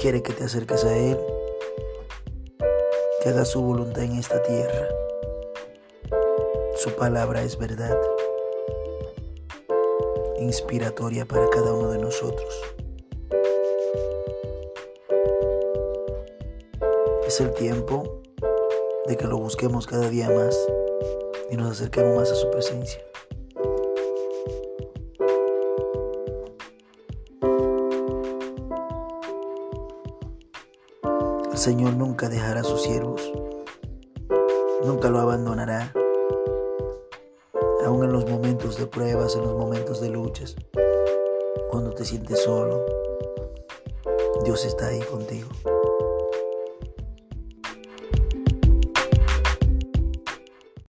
quiere que te acerques a Él, que hagas su voluntad en esta tierra. Su palabra es verdad, inspiratoria para cada uno de nosotros. Es el tiempo de que lo busquemos cada día más y nos acerquemos más a su presencia. Señor nunca dejará a sus siervos, nunca lo abandonará, aún en los momentos de pruebas, en los momentos de luchas, cuando te sientes solo, Dios está ahí contigo.